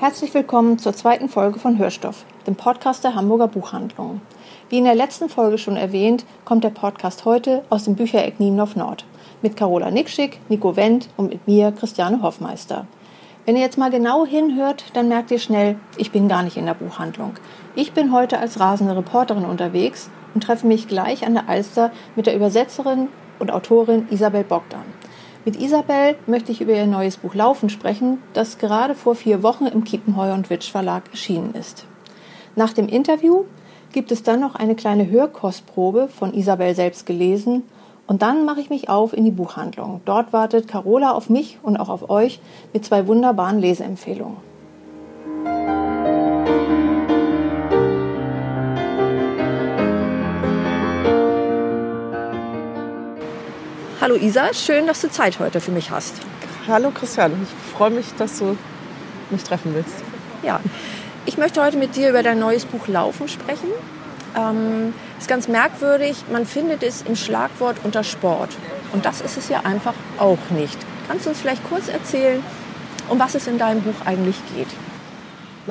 Herzlich willkommen zur zweiten Folge von Hörstoff, dem Podcast der Hamburger Buchhandlung. Wie in der letzten Folge schon erwähnt, kommt der Podcast heute aus dem Büchereck Nienhoff Nord mit Carola Nickschick, Nico Wendt und mit mir, Christiane Hoffmeister. Wenn ihr jetzt mal genau hinhört, dann merkt ihr schnell, ich bin gar nicht in der Buchhandlung. Ich bin heute als rasende Reporterin unterwegs und treffe mich gleich an der Alster mit der Übersetzerin und Autorin Isabel Bogdan. Mit Isabel möchte ich über ihr neues Buch Laufen sprechen, das gerade vor vier Wochen im Kiepenheuer und Witsch Verlag erschienen ist. Nach dem Interview gibt es dann noch eine kleine Hörkostprobe von Isabel selbst gelesen und dann mache ich mich auf in die Buchhandlung. Dort wartet Carola auf mich und auch auf euch mit zwei wunderbaren Leseempfehlungen. Hallo Isa, schön, dass du Zeit heute für mich hast. Hallo Christian, ich freue mich, dass du mich treffen willst. Ja, ich möchte heute mit dir über dein neues Buch Laufen sprechen. Ähm, ist ganz merkwürdig, man findet es im Schlagwort unter Sport. Und das ist es ja einfach auch nicht. Kannst du uns vielleicht kurz erzählen, um was es in deinem Buch eigentlich geht?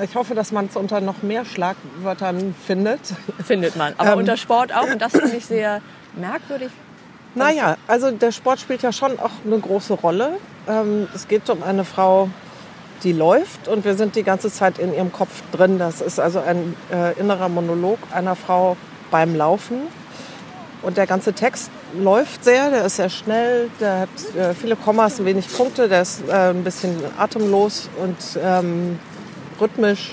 Ich hoffe, dass man es unter noch mehr Schlagwörtern findet. Findet man, aber ähm. unter Sport auch. Und das finde ich sehr merkwürdig. Naja, also der Sport spielt ja schon auch eine große Rolle. Ähm, es geht um eine Frau, die läuft und wir sind die ganze Zeit in ihrem Kopf drin. Das ist also ein äh, innerer Monolog einer Frau beim Laufen. Und der ganze Text läuft sehr, der ist sehr schnell, der hat äh, viele Kommas, wenig Punkte, der ist äh, ein bisschen atemlos und ähm, rhythmisch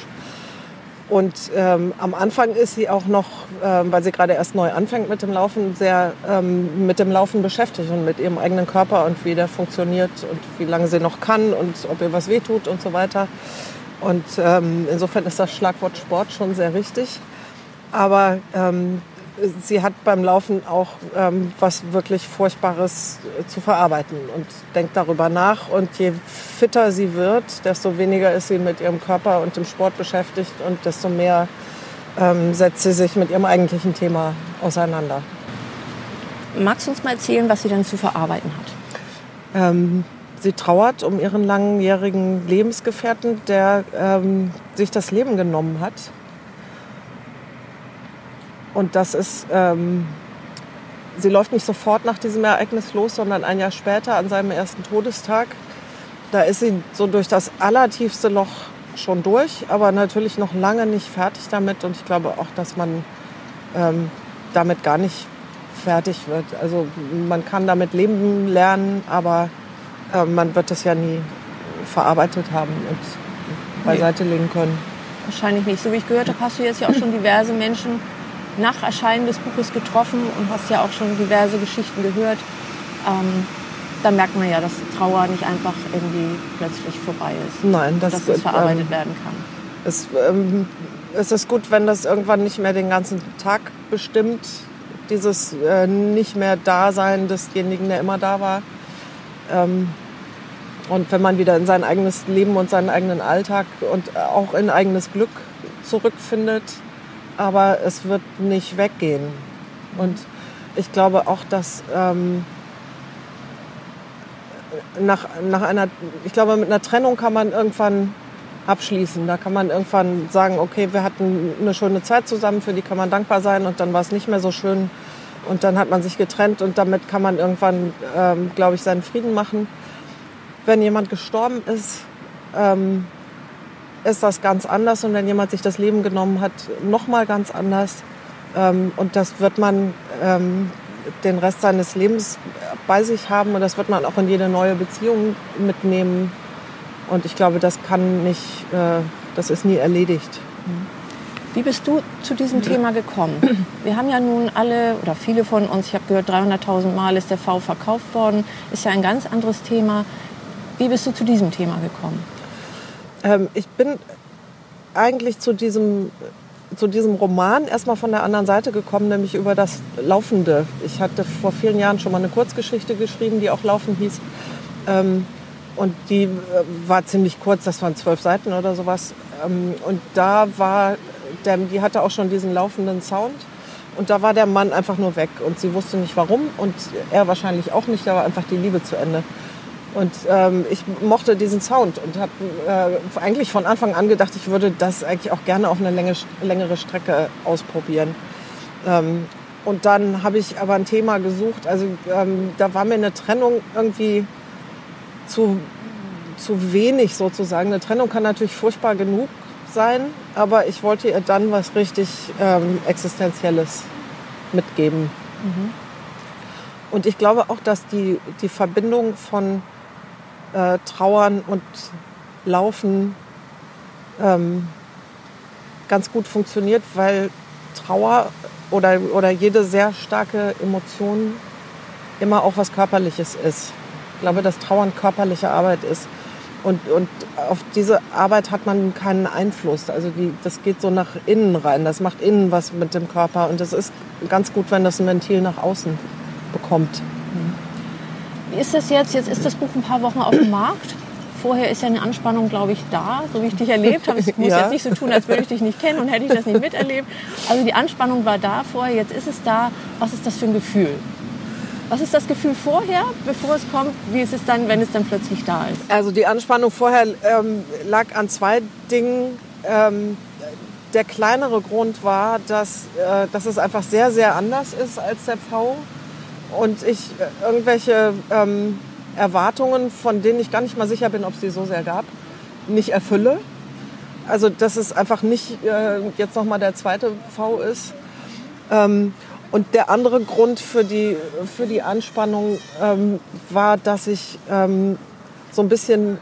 und ähm, am Anfang ist sie auch noch, ähm, weil sie gerade erst neu anfängt mit dem Laufen, sehr ähm, mit dem Laufen beschäftigt und mit ihrem eigenen Körper und wie der funktioniert und wie lange sie noch kann und ob ihr was wehtut und so weiter. Und ähm, insofern ist das Schlagwort Sport schon sehr richtig. Aber ähm, sie hat beim Laufen auch ähm, was wirklich Furchtbares äh, zu verarbeiten und denkt darüber nach. Und je fitter sie wird, desto weniger ist sie mit ihrem Körper und dem Sport beschäftigt und desto mehr ähm, setzt sie sich mit ihrem eigentlichen Thema auseinander. Magst du uns mal erzählen, was sie denn zu verarbeiten hat? Ähm, sie trauert um ihren langjährigen Lebensgefährten, der ähm, sich das Leben genommen hat und das ist, ähm, sie läuft nicht sofort nach diesem Ereignis los, sondern ein Jahr später an seinem ersten Todestag. Da ist sie so durch das allertiefste Loch schon durch, aber natürlich noch lange nicht fertig damit. Und ich glaube auch, dass man ähm, damit gar nicht fertig wird. Also man kann damit leben lernen, aber äh, man wird es ja nie verarbeitet haben und beiseite legen können. Wahrscheinlich nicht. So wie ich gehört habe, hast du jetzt ja auch schon diverse Menschen nach Erscheinen des Buches getroffen und hast ja auch schon diverse Geschichten gehört. Ähm, da merkt man ja, dass Trauer nicht einfach irgendwie plötzlich vorbei ist. Nein, das dass es verarbeitet ähm, werden kann. Es, ähm, es ist gut, wenn das irgendwann nicht mehr den ganzen Tag bestimmt. Dieses äh, nicht mehr Dasein desjenigen, der immer da war. Ähm, und wenn man wieder in sein eigenes Leben und seinen eigenen Alltag und auch in eigenes Glück zurückfindet, aber es wird nicht weggehen. Und ich glaube auch, dass ähm, nach, nach einer, ich glaube, mit einer Trennung kann man irgendwann abschließen. Da kann man irgendwann sagen, okay, wir hatten eine schöne Zeit zusammen, für die kann man dankbar sein und dann war es nicht mehr so schön und dann hat man sich getrennt und damit kann man irgendwann, ähm, glaube ich, seinen Frieden machen. Wenn jemand gestorben ist, ähm, ist das ganz anders und wenn jemand sich das Leben genommen hat, noch mal ganz anders. Ähm, und das wird man ähm, den Rest seines Lebens bei sich haben und das wird man auch in jede neue Beziehung mitnehmen. Und ich glaube, das kann nicht, äh, das ist nie erledigt. Wie bist du zu diesem Thema gekommen? Wir haben ja nun alle oder viele von uns, ich habe gehört, 300.000 Mal ist der V verkauft worden, ist ja ein ganz anderes Thema. Wie bist du zu diesem Thema gekommen? Ähm, ich bin eigentlich zu diesem, zu diesem Roman erstmal von der anderen Seite gekommen, nämlich über das Laufende. Ich hatte vor vielen Jahren schon mal eine Kurzgeschichte geschrieben, die auch Laufen hieß. Ähm, und die äh, war ziemlich kurz, das waren zwölf Seiten oder sowas. Ähm, und da war, der, die hatte auch schon diesen laufenden Sound. Und da war der Mann einfach nur weg und sie wusste nicht warum und er wahrscheinlich auch nicht, da war einfach die Liebe zu Ende. Und ähm, ich mochte diesen Sound und habe äh, eigentlich von Anfang an gedacht, ich würde das eigentlich auch gerne auf eine Länge, längere Strecke ausprobieren. Ähm, und dann habe ich aber ein Thema gesucht. Also ähm, da war mir eine Trennung irgendwie zu, zu wenig sozusagen. Eine Trennung kann natürlich furchtbar genug sein, aber ich wollte ihr dann was richtig ähm, Existenzielles mitgeben. Mhm. Und ich glaube auch, dass die, die Verbindung von äh, Trauern und Laufen ähm, ganz gut funktioniert, weil Trauer oder, oder jede sehr starke Emotion immer auch was Körperliches ist. Ich glaube, dass Trauern körperliche Arbeit ist. Und, und auf diese Arbeit hat man keinen Einfluss. Also die, das geht so nach innen rein. Das macht innen was mit dem Körper. Und es ist ganz gut, wenn das ein Ventil nach außen bekommt. Wie ist das jetzt? Jetzt ist das Buch ein paar Wochen auf dem Markt. Vorher ist ja eine Anspannung, glaube ich, da, so wie ich dich erlebt habe. Ich muss ja. jetzt nicht so tun, als würde ich dich nicht kennen und hätte ich das nicht miterlebt. Also die Anspannung war da vorher, jetzt ist es da. Was ist das für ein Gefühl? Was ist das Gefühl vorher, bevor es kommt? Wie ist es dann, wenn es dann plötzlich da ist? Also die Anspannung vorher ähm, lag an zwei Dingen. Ähm, der kleinere Grund war, dass, äh, dass es einfach sehr, sehr anders ist als der V und ich äh, irgendwelche ähm, Erwartungen, von denen ich gar nicht mal sicher bin, ob es die so sehr gab, nicht erfülle. Also dass es einfach nicht äh, jetzt nochmal der zweite V ist. Ähm, und der andere Grund für die, für die Anspannung ähm, war, dass ich ähm, so ein bisschen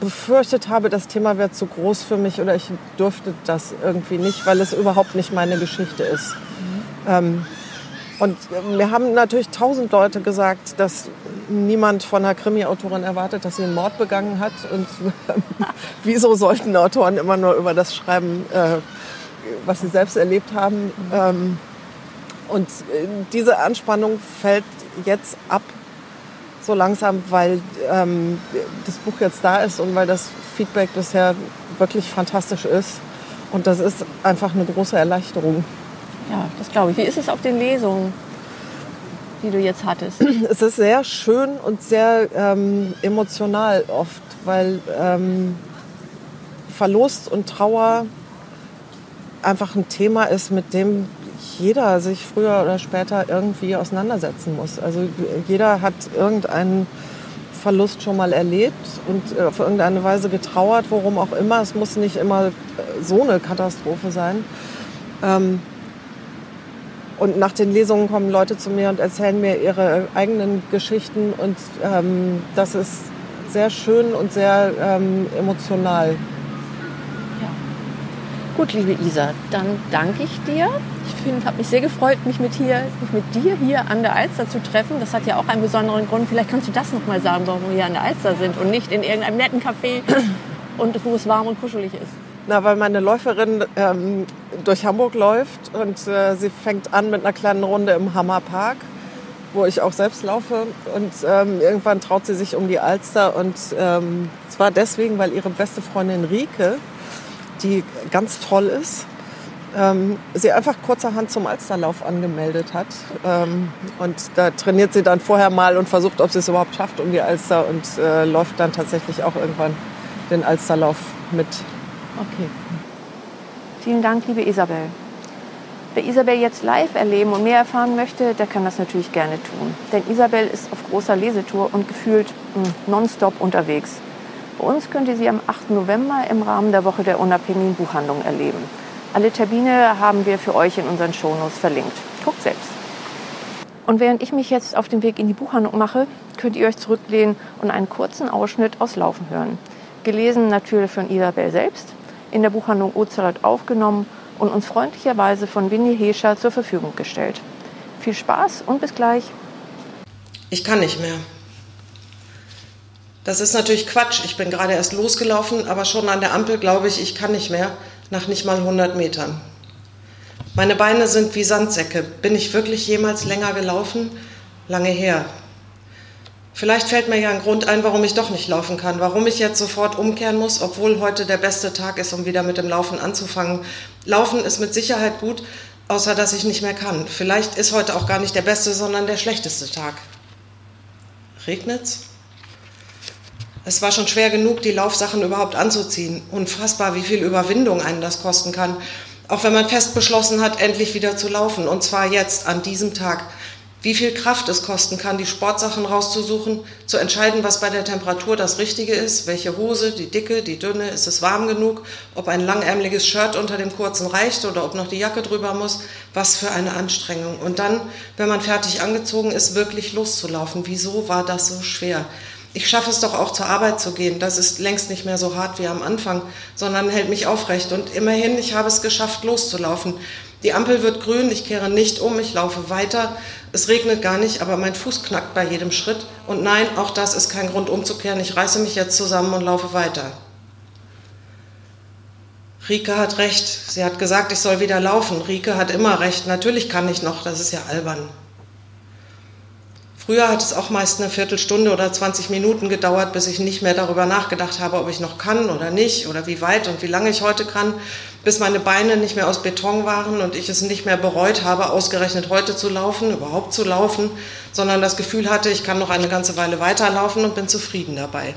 befürchtet habe, das Thema wäre zu groß für mich oder ich dürfte das irgendwie nicht, weil es überhaupt nicht meine Geschichte ist. Mhm. Und mir haben natürlich tausend Leute gesagt, dass niemand von einer Krimi-Autorin erwartet, dass sie einen Mord begangen hat. Und wieso sollten Autoren immer nur über das schreiben, äh, was sie selbst erlebt haben? Ähm, und äh, diese Anspannung fällt jetzt ab, so langsam, weil ähm, das Buch jetzt da ist und weil das Feedback bisher wirklich fantastisch ist. Und das ist einfach eine große Erleichterung. Ja, das glaube ich. Wie ist es auf den Lesungen, die du jetzt hattest? Es ist sehr schön und sehr ähm, emotional oft, weil ähm, Verlust und Trauer einfach ein Thema ist, mit dem jeder sich früher oder später irgendwie auseinandersetzen muss. Also jeder hat irgendeinen Verlust schon mal erlebt und auf irgendeine Weise getrauert, worum auch immer. Es muss nicht immer so eine Katastrophe sein. Ähm, und nach den Lesungen kommen Leute zu mir und erzählen mir ihre eigenen Geschichten. Und ähm, das ist sehr schön und sehr ähm, emotional. Ja. Gut, liebe Isa, dann danke ich dir. Ich habe mich sehr gefreut, mich mit, hier, mich mit dir hier an der Alster zu treffen. Das hat ja auch einen besonderen Grund. Vielleicht kannst du das noch mal sagen, warum wir hier an der Alster sind und nicht in irgendeinem netten Café und wo es warm und kuschelig ist. Na, weil meine Läuferin ähm, durch Hamburg läuft und äh, sie fängt an mit einer kleinen Runde im Hammerpark, wo ich auch selbst laufe. Und ähm, irgendwann traut sie sich um die Alster. Und ähm, zwar deswegen, weil ihre beste Freundin Rike, die ganz toll ist, ähm, sie einfach kurzerhand zum Alsterlauf angemeldet hat. Ähm, und da trainiert sie dann vorher mal und versucht, ob sie es überhaupt schafft um die Alster und äh, läuft dann tatsächlich auch irgendwann den Alsterlauf mit. Okay. Vielen Dank, liebe Isabel. Wer Isabel jetzt live erleben und mehr erfahren möchte, der kann das natürlich gerne tun. Denn Isabel ist auf großer Lesetour und gefühlt hm, nonstop unterwegs. Bei uns könnt ihr sie am 8. November im Rahmen der Woche der unabhängigen Buchhandlung erleben. Alle Termine haben wir für euch in unseren Shownotes verlinkt. Guckt selbst. Und während ich mich jetzt auf den Weg in die Buchhandlung mache, könnt ihr euch zurücklehnen und einen kurzen Ausschnitt aus Laufen hören. Gelesen natürlich von Isabel selbst in der Buchhandlung Ozelot aufgenommen und uns freundlicherweise von Winnie Hescher zur Verfügung gestellt. Viel Spaß und bis gleich. Ich kann nicht mehr. Das ist natürlich Quatsch. Ich bin gerade erst losgelaufen, aber schon an der Ampel glaube ich, ich kann nicht mehr, nach nicht mal 100 Metern. Meine Beine sind wie Sandsäcke. Bin ich wirklich jemals länger gelaufen? Lange her. Vielleicht fällt mir ja ein Grund ein, warum ich doch nicht laufen kann, warum ich jetzt sofort umkehren muss, obwohl heute der beste Tag ist, um wieder mit dem Laufen anzufangen. Laufen ist mit Sicherheit gut, außer dass ich nicht mehr kann. Vielleicht ist heute auch gar nicht der beste, sondern der schlechteste Tag. Regnet's? Es war schon schwer genug, die Laufsachen überhaupt anzuziehen. Unfassbar, wie viel Überwindung einen das kosten kann. Auch wenn man fest beschlossen hat, endlich wieder zu laufen. Und zwar jetzt, an diesem Tag. Wie viel Kraft es kosten kann, die Sportsachen rauszusuchen, zu entscheiden, was bei der Temperatur das Richtige ist, welche Hose, die dicke, die dünne, ist es warm genug, ob ein langärmeliges Shirt unter dem kurzen reicht oder ob noch die Jacke drüber muss. Was für eine Anstrengung. Und dann, wenn man fertig angezogen ist, wirklich loszulaufen. Wieso war das so schwer? ich schaffe es doch auch zur Arbeit zu gehen. Das ist längst nicht mehr so hart wie am Anfang, sondern hält mich aufrecht. Und immerhin, ich habe es geschafft, loszulaufen. Die Ampel wird grün, ich kehre nicht um, ich laufe weiter. Es regnet gar nicht, aber mein Fuß knackt bei jedem Schritt. Und nein, auch das ist kein Grund umzukehren. Ich reiße mich jetzt zusammen und laufe weiter. Rike hat recht. Sie hat gesagt, ich soll wieder laufen. Rike hat immer recht. Natürlich kann ich noch, das ist ja albern. Früher hat es auch meist eine Viertelstunde oder 20 Minuten gedauert, bis ich nicht mehr darüber nachgedacht habe, ob ich noch kann oder nicht oder wie weit und wie lange ich heute kann, bis meine Beine nicht mehr aus Beton waren und ich es nicht mehr bereut habe, ausgerechnet heute zu laufen, überhaupt zu laufen, sondern das Gefühl hatte, ich kann noch eine ganze Weile weiterlaufen und bin zufrieden dabei.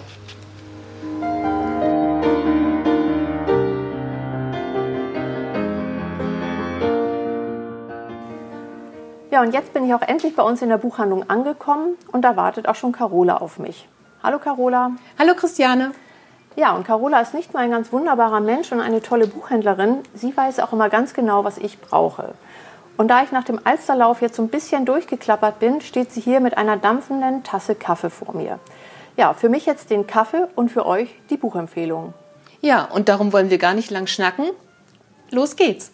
Ja, und jetzt bin ich auch endlich bei uns in der Buchhandlung angekommen und da wartet auch schon Carola auf mich. Hallo Carola. Hallo Christiane. Ja, und Carola ist nicht nur ein ganz wunderbarer Mensch und eine tolle Buchhändlerin, sie weiß auch immer ganz genau, was ich brauche. Und da ich nach dem Alsterlauf jetzt so ein bisschen durchgeklappert bin, steht sie hier mit einer dampfenden Tasse Kaffee vor mir. Ja, für mich jetzt den Kaffee und für euch die Buchempfehlung. Ja, und darum wollen wir gar nicht lang schnacken. Los geht's.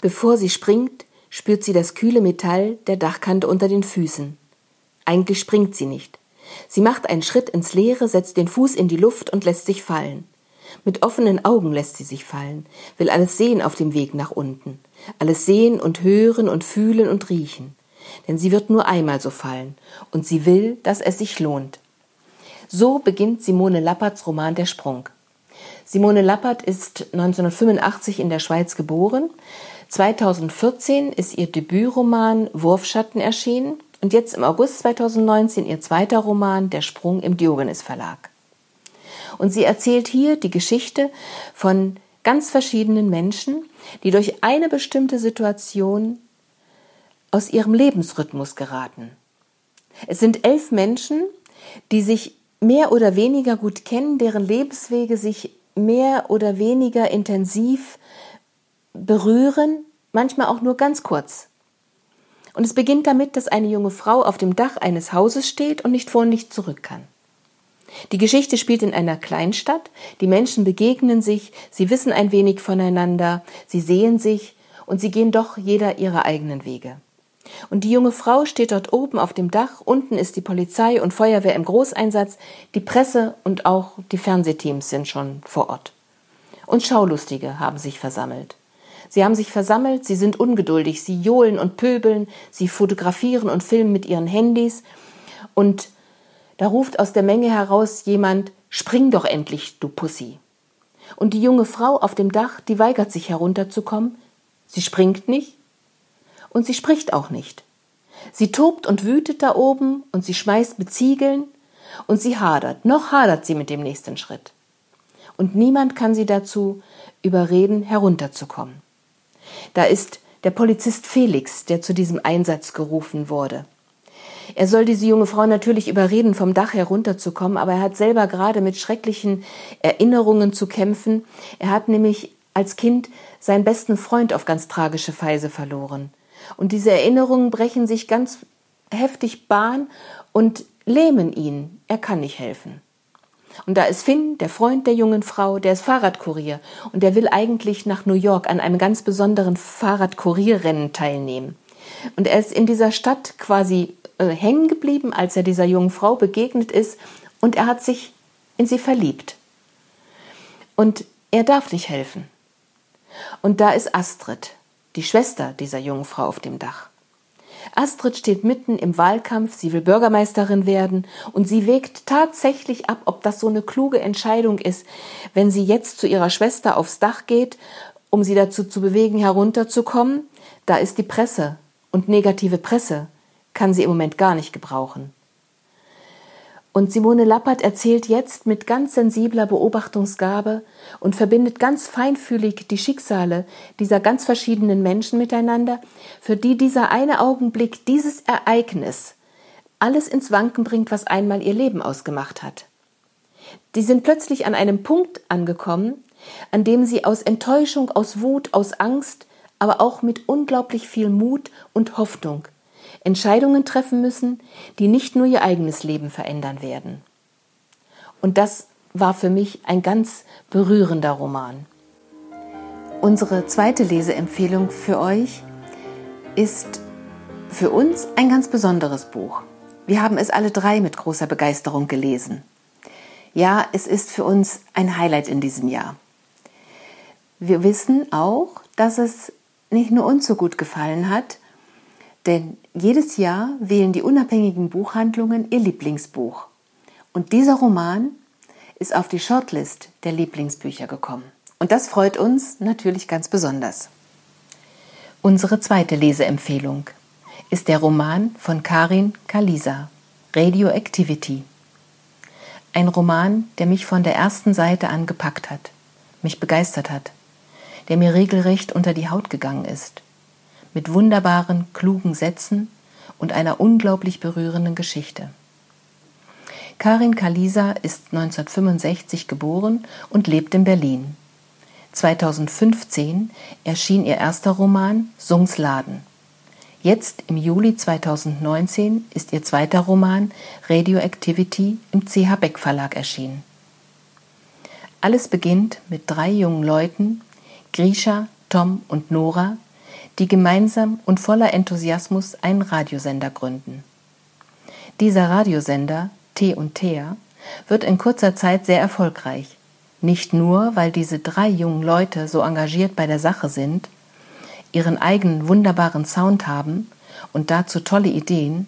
Bevor sie springt, spürt sie das kühle Metall der Dachkante unter den Füßen. Eigentlich springt sie nicht. Sie macht einen Schritt ins Leere, setzt den Fuß in die Luft und lässt sich fallen. Mit offenen Augen lässt sie sich fallen, will alles sehen auf dem Weg nach unten. Alles sehen und hören und fühlen und riechen. Denn sie wird nur einmal so fallen. Und sie will, dass es sich lohnt. So beginnt Simone Lapperts Roman Der Sprung. Simone Lappert ist 1985 in der Schweiz geboren. 2014 ist ihr Debütroman Wurfschatten erschienen und jetzt im August 2019 ihr zweiter Roman Der Sprung im Diogenes Verlag. Und sie erzählt hier die Geschichte von ganz verschiedenen Menschen, die durch eine bestimmte Situation aus ihrem Lebensrhythmus geraten. Es sind elf Menschen, die sich mehr oder weniger gut kennen, deren Lebenswege sich mehr oder weniger intensiv berühren, manchmal auch nur ganz kurz. Und es beginnt damit, dass eine junge Frau auf dem Dach eines Hauses steht und nicht vor und nicht zurück kann. Die Geschichte spielt in einer Kleinstadt, die Menschen begegnen sich, sie wissen ein wenig voneinander, sie sehen sich und sie gehen doch jeder ihre eigenen Wege. Und die junge Frau steht dort oben auf dem Dach, unten ist die Polizei und Feuerwehr im Großeinsatz, die Presse und auch die Fernsehteams sind schon vor Ort. Und Schaulustige haben sich versammelt. Sie haben sich versammelt, sie sind ungeduldig, sie johlen und pöbeln, sie fotografieren und filmen mit ihren Handys. Und da ruft aus der Menge heraus jemand, spring doch endlich, du Pussy. Und die junge Frau auf dem Dach, die weigert sich herunterzukommen. Sie springt nicht und sie spricht auch nicht. Sie tobt und wütet da oben und sie schmeißt mit Ziegeln und sie hadert. Noch hadert sie mit dem nächsten Schritt. Und niemand kann sie dazu überreden, herunterzukommen. Da ist der Polizist Felix, der zu diesem Einsatz gerufen wurde. Er soll diese junge Frau natürlich überreden, vom Dach herunterzukommen, aber er hat selber gerade mit schrecklichen Erinnerungen zu kämpfen. Er hat nämlich als Kind seinen besten Freund auf ganz tragische Weise verloren. Und diese Erinnerungen brechen sich ganz heftig Bahn und lähmen ihn. Er kann nicht helfen. Und da ist Finn, der Freund der jungen Frau, der ist Fahrradkurier und der will eigentlich nach New York an einem ganz besonderen Fahrradkurierrennen teilnehmen. Und er ist in dieser Stadt quasi äh, hängen geblieben, als er dieser jungen Frau begegnet ist und er hat sich in sie verliebt. Und er darf nicht helfen. Und da ist Astrid, die Schwester dieser jungen Frau auf dem Dach. Astrid steht mitten im Wahlkampf, sie will Bürgermeisterin werden und sie wägt tatsächlich ab, ob das so eine kluge Entscheidung ist, wenn sie jetzt zu ihrer Schwester aufs Dach geht, um sie dazu zu bewegen, herunterzukommen. Da ist die Presse und negative Presse kann sie im Moment gar nicht gebrauchen. Und Simone Lappert erzählt jetzt mit ganz sensibler Beobachtungsgabe und verbindet ganz feinfühlig die Schicksale dieser ganz verschiedenen Menschen miteinander, für die dieser eine Augenblick, dieses Ereignis alles ins Wanken bringt, was einmal ihr Leben ausgemacht hat. Die sind plötzlich an einem Punkt angekommen, an dem sie aus Enttäuschung, aus Wut, aus Angst, aber auch mit unglaublich viel Mut und Hoffnung Entscheidungen treffen müssen, die nicht nur ihr eigenes Leben verändern werden. Und das war für mich ein ganz berührender Roman. Unsere zweite Leseempfehlung für euch ist für uns ein ganz besonderes Buch. Wir haben es alle drei mit großer Begeisterung gelesen. Ja, es ist für uns ein Highlight in diesem Jahr. Wir wissen auch, dass es nicht nur uns so gut gefallen hat, denn jedes Jahr wählen die unabhängigen Buchhandlungen ihr Lieblingsbuch. Und dieser Roman ist auf die Shortlist der Lieblingsbücher gekommen. Und das freut uns natürlich ganz besonders. Unsere zweite Leseempfehlung ist der Roman von Karin Kalisa, Radioactivity. Ein Roman, der mich von der ersten Seite an gepackt hat, mich begeistert hat, der mir regelrecht unter die Haut gegangen ist mit wunderbaren, klugen Sätzen und einer unglaublich berührenden Geschichte. Karin Kalisa ist 1965 geboren und lebt in Berlin. 2015 erschien ihr erster Roman Sungs Laden. Jetzt im Juli 2019 ist ihr zweiter Roman Radioactivity im CH Beck Verlag erschienen. Alles beginnt mit drei jungen Leuten, Grisha, Tom und Nora, die gemeinsam und voller Enthusiasmus einen Radiosender gründen. Dieser Radiosender, T und Thea, wird in kurzer Zeit sehr erfolgreich. Nicht nur, weil diese drei jungen Leute so engagiert bei der Sache sind, ihren eigenen wunderbaren Sound haben und dazu tolle Ideen,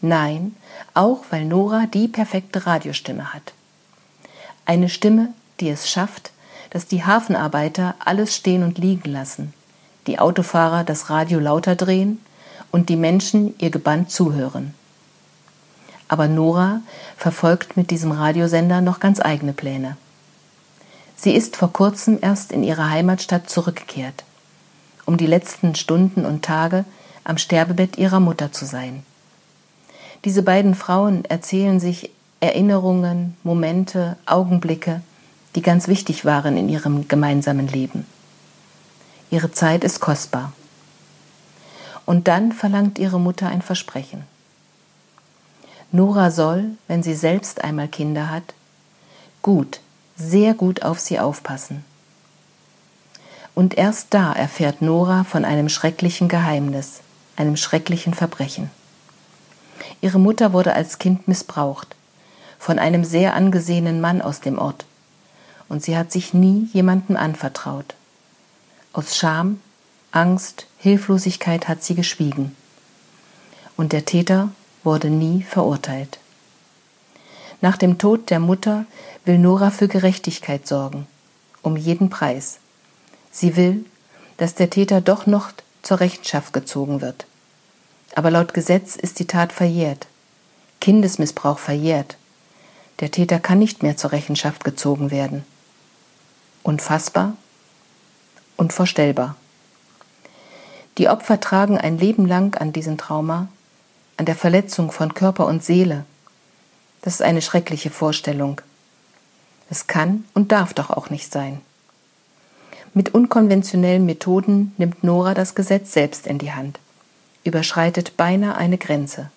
nein, auch weil Nora die perfekte Radiostimme hat. Eine Stimme, die es schafft, dass die Hafenarbeiter alles stehen und liegen lassen, die Autofahrer das Radio lauter drehen und die Menschen ihr gebannt zuhören. Aber Nora verfolgt mit diesem Radiosender noch ganz eigene Pläne. Sie ist vor kurzem erst in ihre Heimatstadt zurückgekehrt, um die letzten Stunden und Tage am Sterbebett ihrer Mutter zu sein. Diese beiden Frauen erzählen sich Erinnerungen, Momente, Augenblicke, die ganz wichtig waren in ihrem gemeinsamen Leben. Ihre Zeit ist kostbar. Und dann verlangt ihre Mutter ein Versprechen. Nora soll, wenn sie selbst einmal Kinder hat, gut, sehr gut auf sie aufpassen. Und erst da erfährt Nora von einem schrecklichen Geheimnis, einem schrecklichen Verbrechen. Ihre Mutter wurde als Kind missbraucht, von einem sehr angesehenen Mann aus dem Ort, und sie hat sich nie jemandem anvertraut. Aus Scham, Angst, Hilflosigkeit hat sie geschwiegen. Und der Täter wurde nie verurteilt. Nach dem Tod der Mutter will Nora für Gerechtigkeit sorgen, um jeden Preis. Sie will, dass der Täter doch noch zur Rechenschaft gezogen wird. Aber laut Gesetz ist die Tat verjährt. Kindesmissbrauch verjährt. Der Täter kann nicht mehr zur Rechenschaft gezogen werden. Unfassbar? Unvorstellbar. Die Opfer tragen ein Leben lang an diesem Trauma, an der Verletzung von Körper und Seele. Das ist eine schreckliche Vorstellung. Es kann und darf doch auch nicht sein. Mit unkonventionellen Methoden nimmt Nora das Gesetz selbst in die Hand, überschreitet beinahe eine Grenze.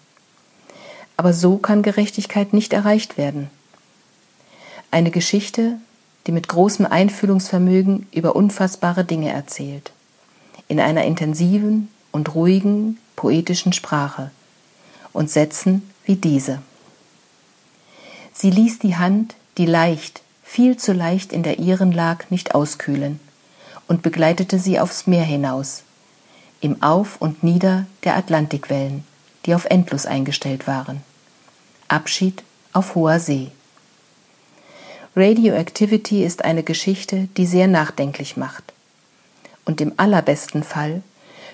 Aber so kann Gerechtigkeit nicht erreicht werden. Eine Geschichte, die mit großem Einfühlungsvermögen über unfassbare Dinge erzählt, in einer intensiven und ruhigen, poetischen Sprache und Sätzen wie diese. Sie ließ die Hand, die leicht, viel zu leicht in der ihren lag, nicht auskühlen und begleitete sie aufs Meer hinaus, im Auf und Nieder der Atlantikwellen, die auf Endlos eingestellt waren. Abschied auf hoher See. Radioactivity ist eine Geschichte, die sehr nachdenklich macht und im allerbesten Fall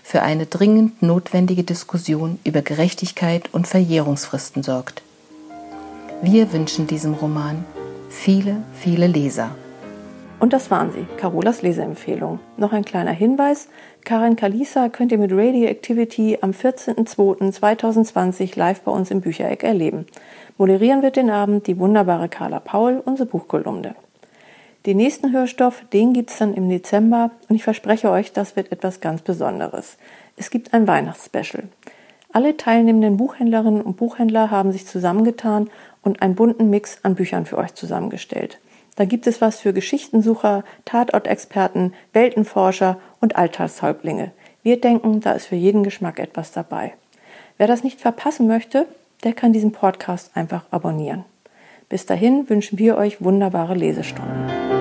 für eine dringend notwendige Diskussion über Gerechtigkeit und Verjährungsfristen sorgt. Wir wünschen diesem Roman viele, viele Leser. Und das waren sie, Carolas Leseempfehlung. Noch ein kleiner Hinweis. Karin Kalisa könnt ihr mit Radioactivity am 14.02.2020 live bei uns im Büchereck erleben. Moderieren wird den Abend die wunderbare Carla Paul, unsere Buchkolumne. Den nächsten Hörstoff, den gibt's dann im Dezember und ich verspreche euch, das wird etwas ganz Besonderes. Es gibt ein Weihnachtsspecial. Alle teilnehmenden Buchhändlerinnen und Buchhändler haben sich zusammengetan und einen bunten Mix an Büchern für euch zusammengestellt. Da gibt es was für Geschichtensucher, Tatortexperten, Weltenforscher und Alltagshäuptlinge. Wir denken, da ist für jeden Geschmack etwas dabei. Wer das nicht verpassen möchte, der kann diesen Podcast einfach abonnieren. Bis dahin wünschen wir euch wunderbare Lesestunden.